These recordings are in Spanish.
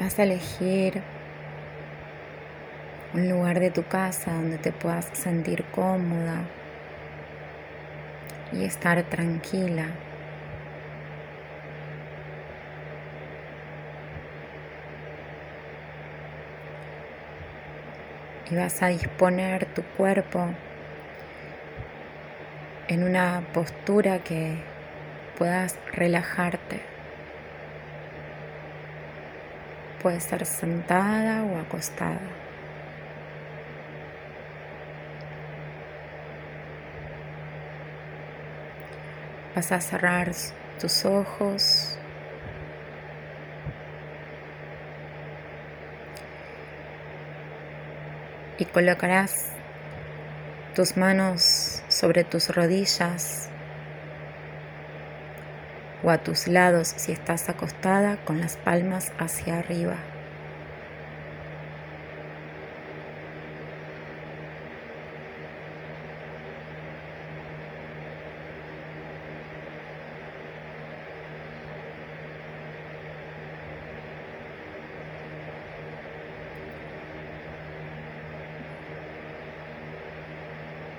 Vas a elegir un lugar de tu casa donde te puedas sentir cómoda y estar tranquila. Y vas a disponer tu cuerpo en una postura que puedas relajarte. Puede ser sentada o acostada. Vas a cerrar tus ojos. Y colocarás tus manos sobre tus rodillas o a tus lados si estás acostada con las palmas hacia arriba.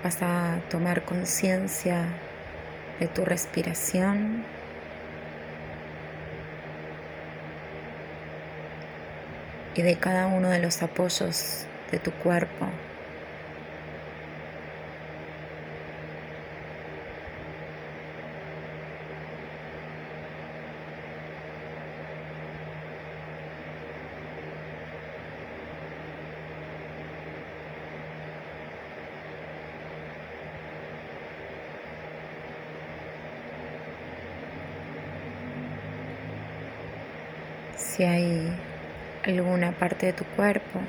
Vas a tomar conciencia de tu respiración. Y de cada uno de los apoyos de tu cuerpo. Si hay parte de tu cuerpo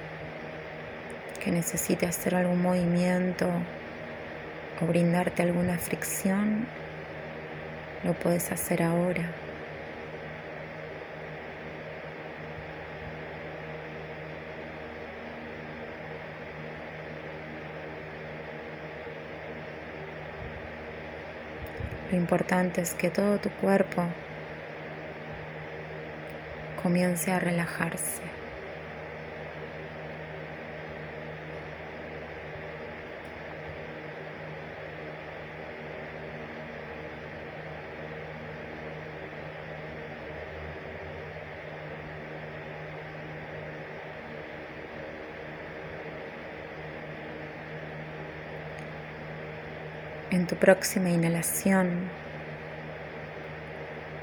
que necesite hacer algún movimiento o brindarte alguna fricción, lo puedes hacer ahora. Lo importante es que todo tu cuerpo comience a relajarse. En tu próxima inhalación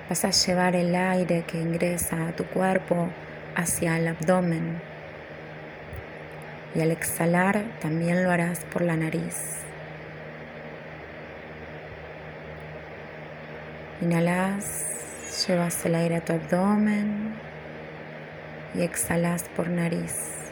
Vas a llevar el aire que ingresa a tu cuerpo hacia el abdomen. Y al exhalar también lo harás por la nariz. Inhalas, llevas el aire a tu abdomen y exhalas por nariz.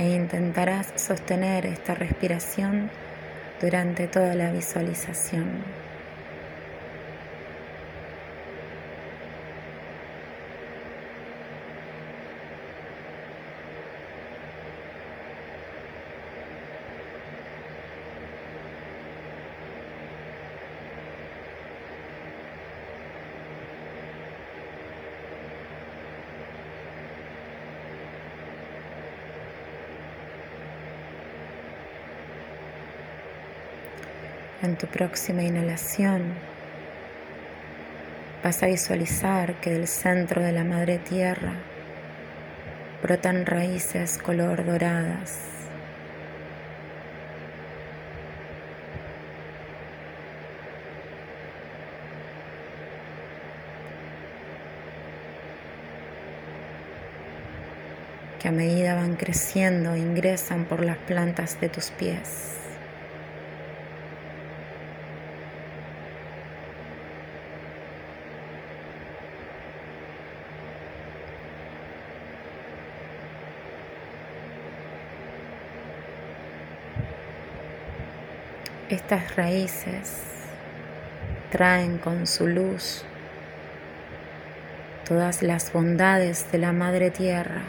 E intentarás sostener esta respiración durante toda la visualización. En tu próxima inhalación vas a visualizar que del centro de la madre tierra brotan raíces color doradas. que a medida van creciendo ingresan por las plantas de tus pies. Estas raíces traen con su luz todas las bondades de la Madre Tierra.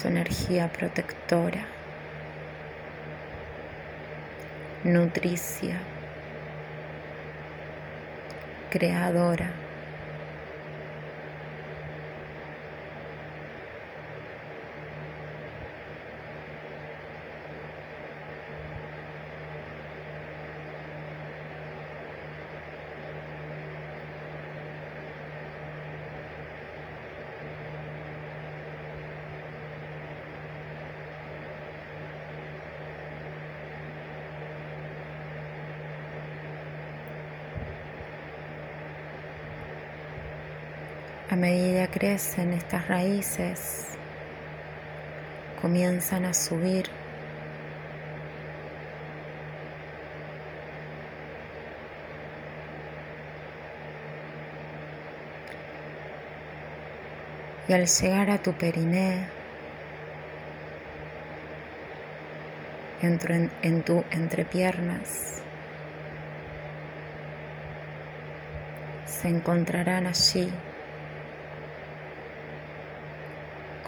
su protectora, nutricia, creadora. A medida crecen estas raíces, comienzan a subir. Y al llegar a tu periné, en, en tu entrepiernas, se encontrarán allí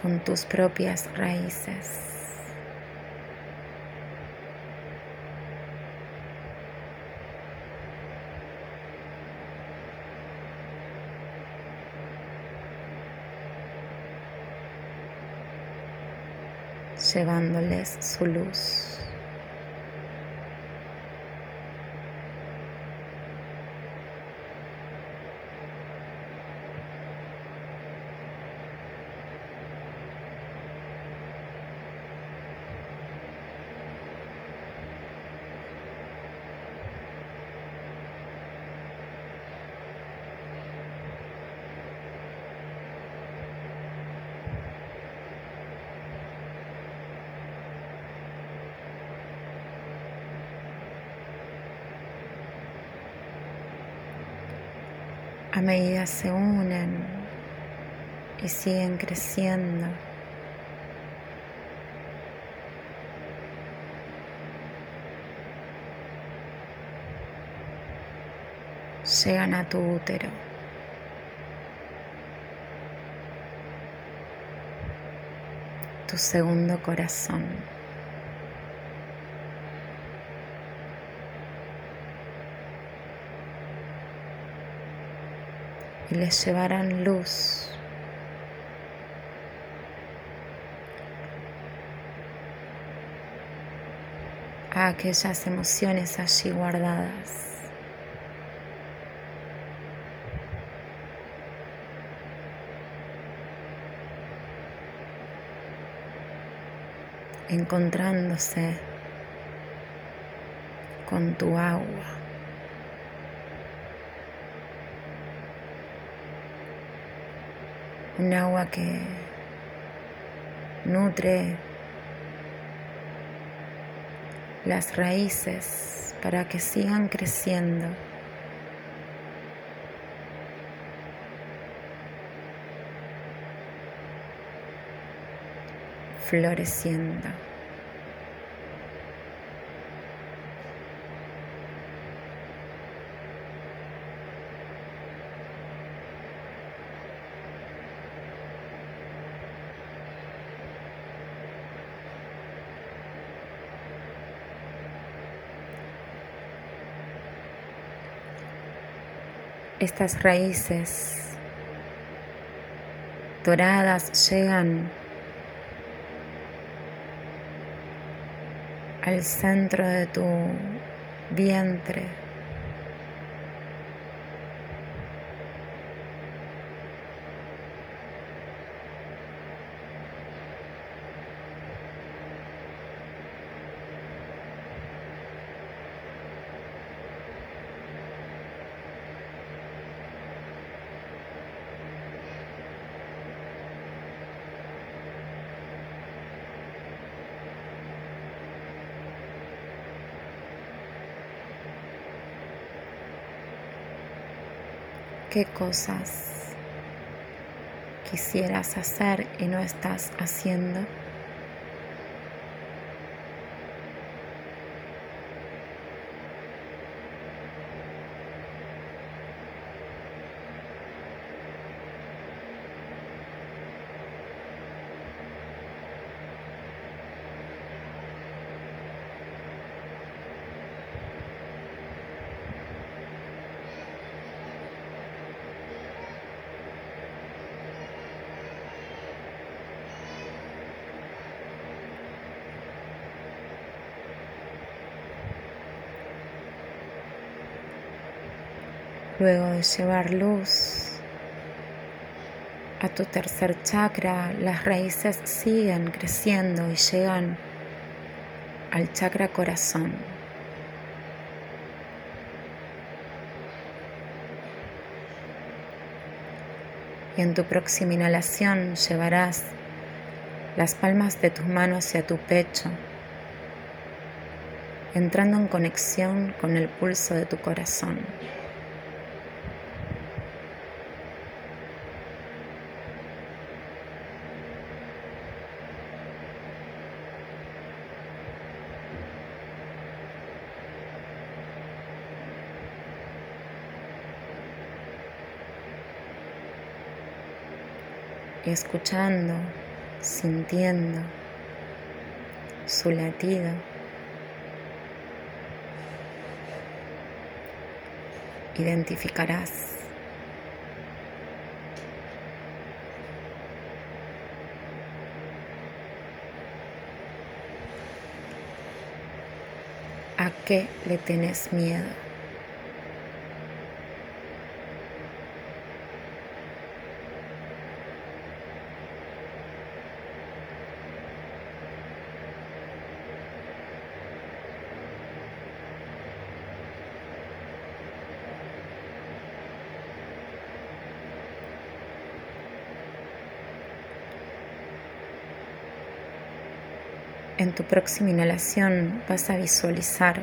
con tus propias raíces. llevándoles su luz. A medida se unen y siguen creciendo. Llegan a tu útero. Tu segundo corazón. Y les llevarán luz. a aquellas emociones allí guardadas. encontrándose con tu agua. Un agua que nutre las raíces para que sigan creciendo. floreciendo. Estas raíces doradas llegan al centro de tu vientre. Qué cosas quisieras hacer y no estás haciendo. Luego de llevar luz a tu tercer chakra, las raíces siguen creciendo y llegan al chakra corazón. Y en tu próxima inhalación llevarás las palmas de tus manos hacia tu pecho, entrando en conexión con el pulso de tu corazón. Escuchando, sintiendo su latido. Identificarás a qué le tenés miedo. En tu próxima inhalación vas a visualizar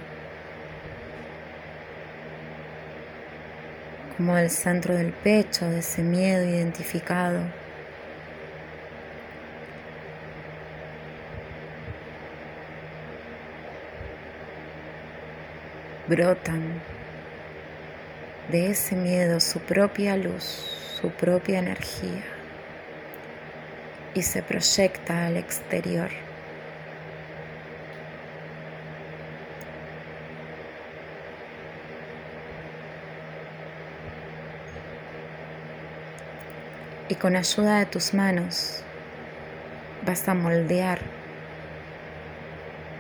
como el centro del pecho, de ese miedo identificado, brotan de ese miedo su propia luz, su propia energía y se proyecta al exterior. Y con ayuda de tus manos vas a moldear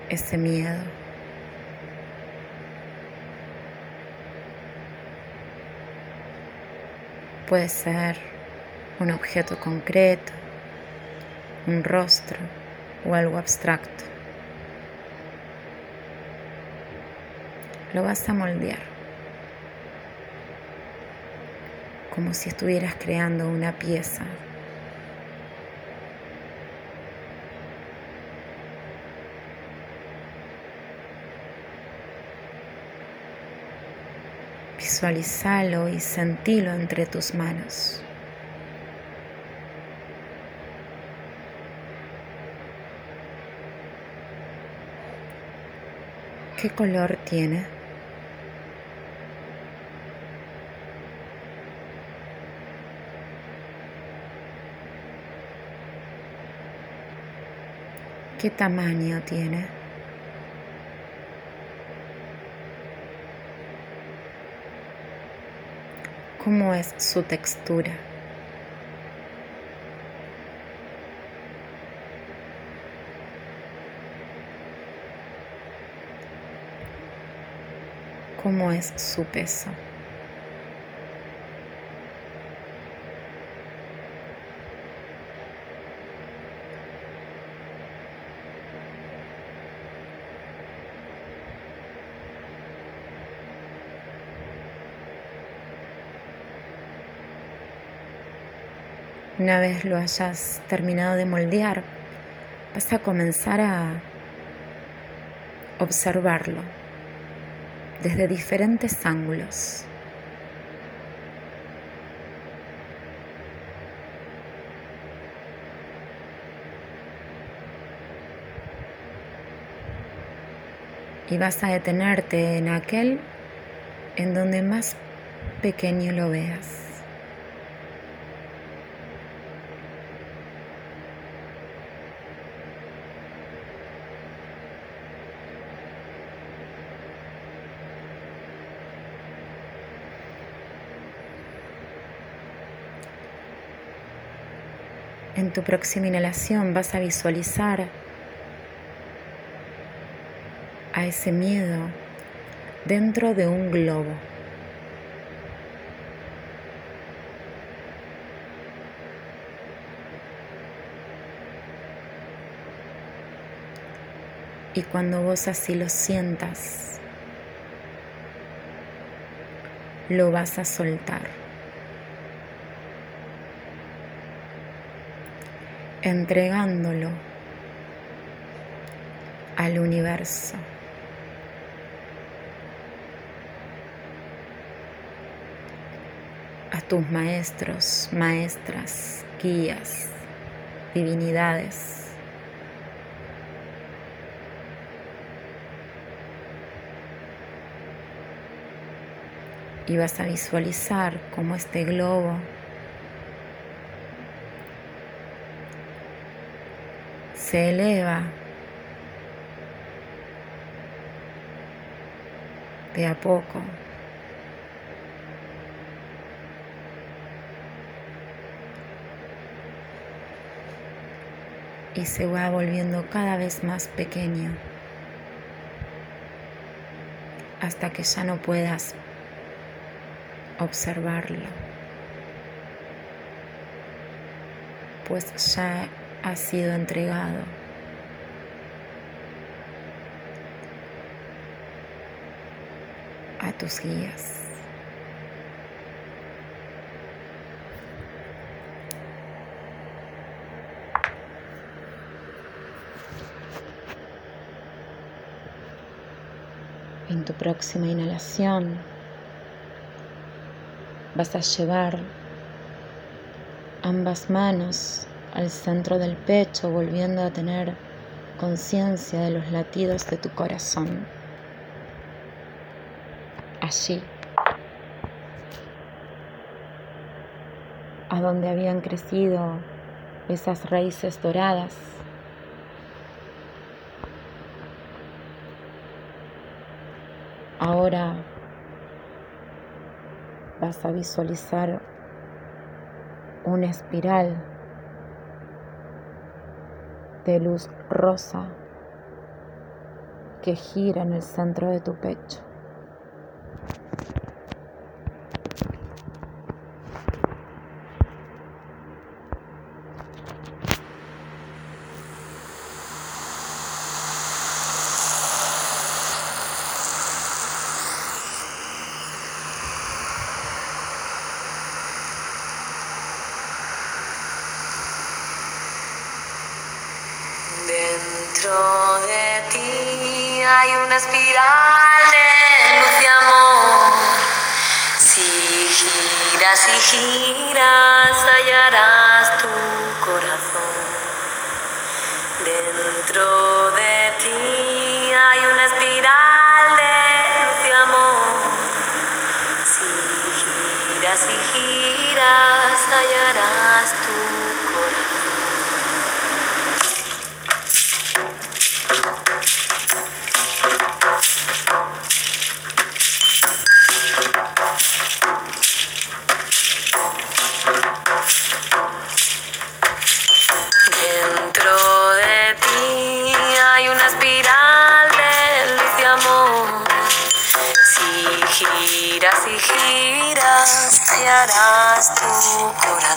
ese miedo. Puede ser un objeto concreto, un rostro o algo abstracto. Lo vas a moldear. Como si estuvieras creando una pieza. Visualizalo y sentilo entre tus manos. ¿Qué color tiene? ¿Qué tamaño tiene? ¿Cómo es su textura? ¿Cómo es su peso? Una vez lo hayas terminado de moldear, vas a comenzar a observarlo desde diferentes ángulos. Y vas a detenerte en aquel en donde más pequeño lo veas. En tu próxima inhalación vas a visualizar a ese miedo dentro de un globo. Y cuando vos así lo sientas, lo vas a soltar. Entregándolo al universo. a tus maestros, maestras, guías, divinidades. Y vas a visualizar cómo este globo se eleva de a poco. Y se va volviendo cada vez más pequeño hasta que ya no puedas observarlo, pues ya ha sido entregado. a tus guías. En tu próxima inhalación vas a llevar ambas manos al centro del pecho, volviendo a tener conciencia de los latidos de tu corazón. Allí, a donde habían crecido esas raíces doradas Ahora vas a visualizar una espiral de luz rosa que gira en el centro de tu pecho. Espiral de luz y amor. Si giras y giras, hallarás tu corazón. Dentro de ti hay una espiral de luz y amor. Si giras y giras, hallarás tu hallarás tu corazón.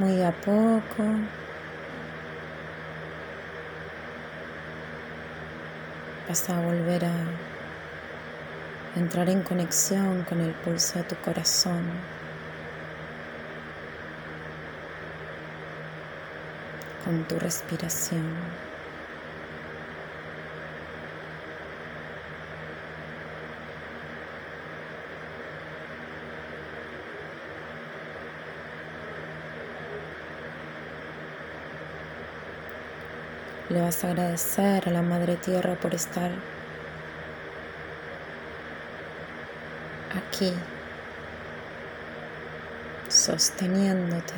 Muy a poco. Vas a volver a entrar en conexión con el pulso de tu corazón. Con tu respiración. Le vas a agradecer a la Madre Tierra por estar aquí, sosteniéndote.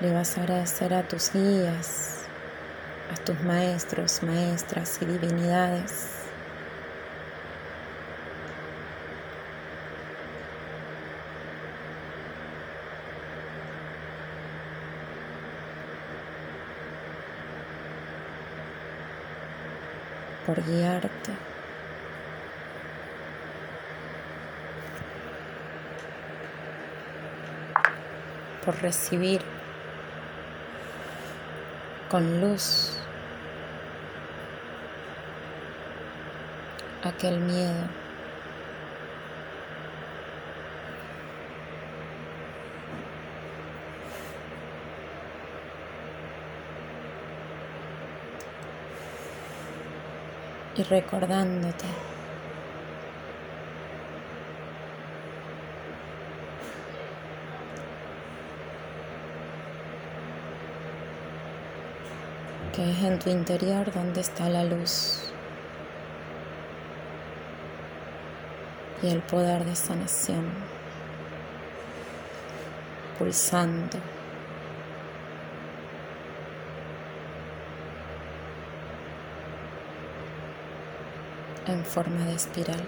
Le vas a agradecer a tus guías, a tus maestros, maestras y divinidades por guiarte. por recibir con luz aquel miedo. Y recordándote que es en tu interior donde está la luz y el poder de sanación pulsando. En forma de espiral.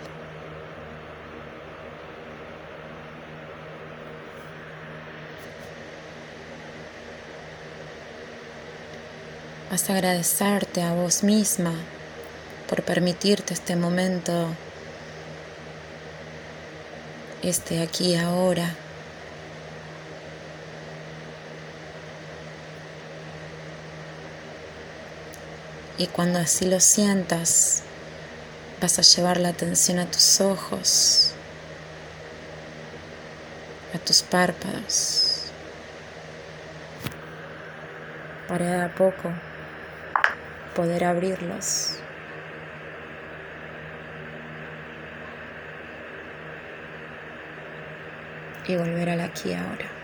Vas a agradecerte a vos misma por permitirte este momento, este aquí ahora. Y cuando así lo sientas, Vas a llevar la atención a tus ojos, a tus párpados, para de a poco poder abrirlos. Y volver al aquí ahora.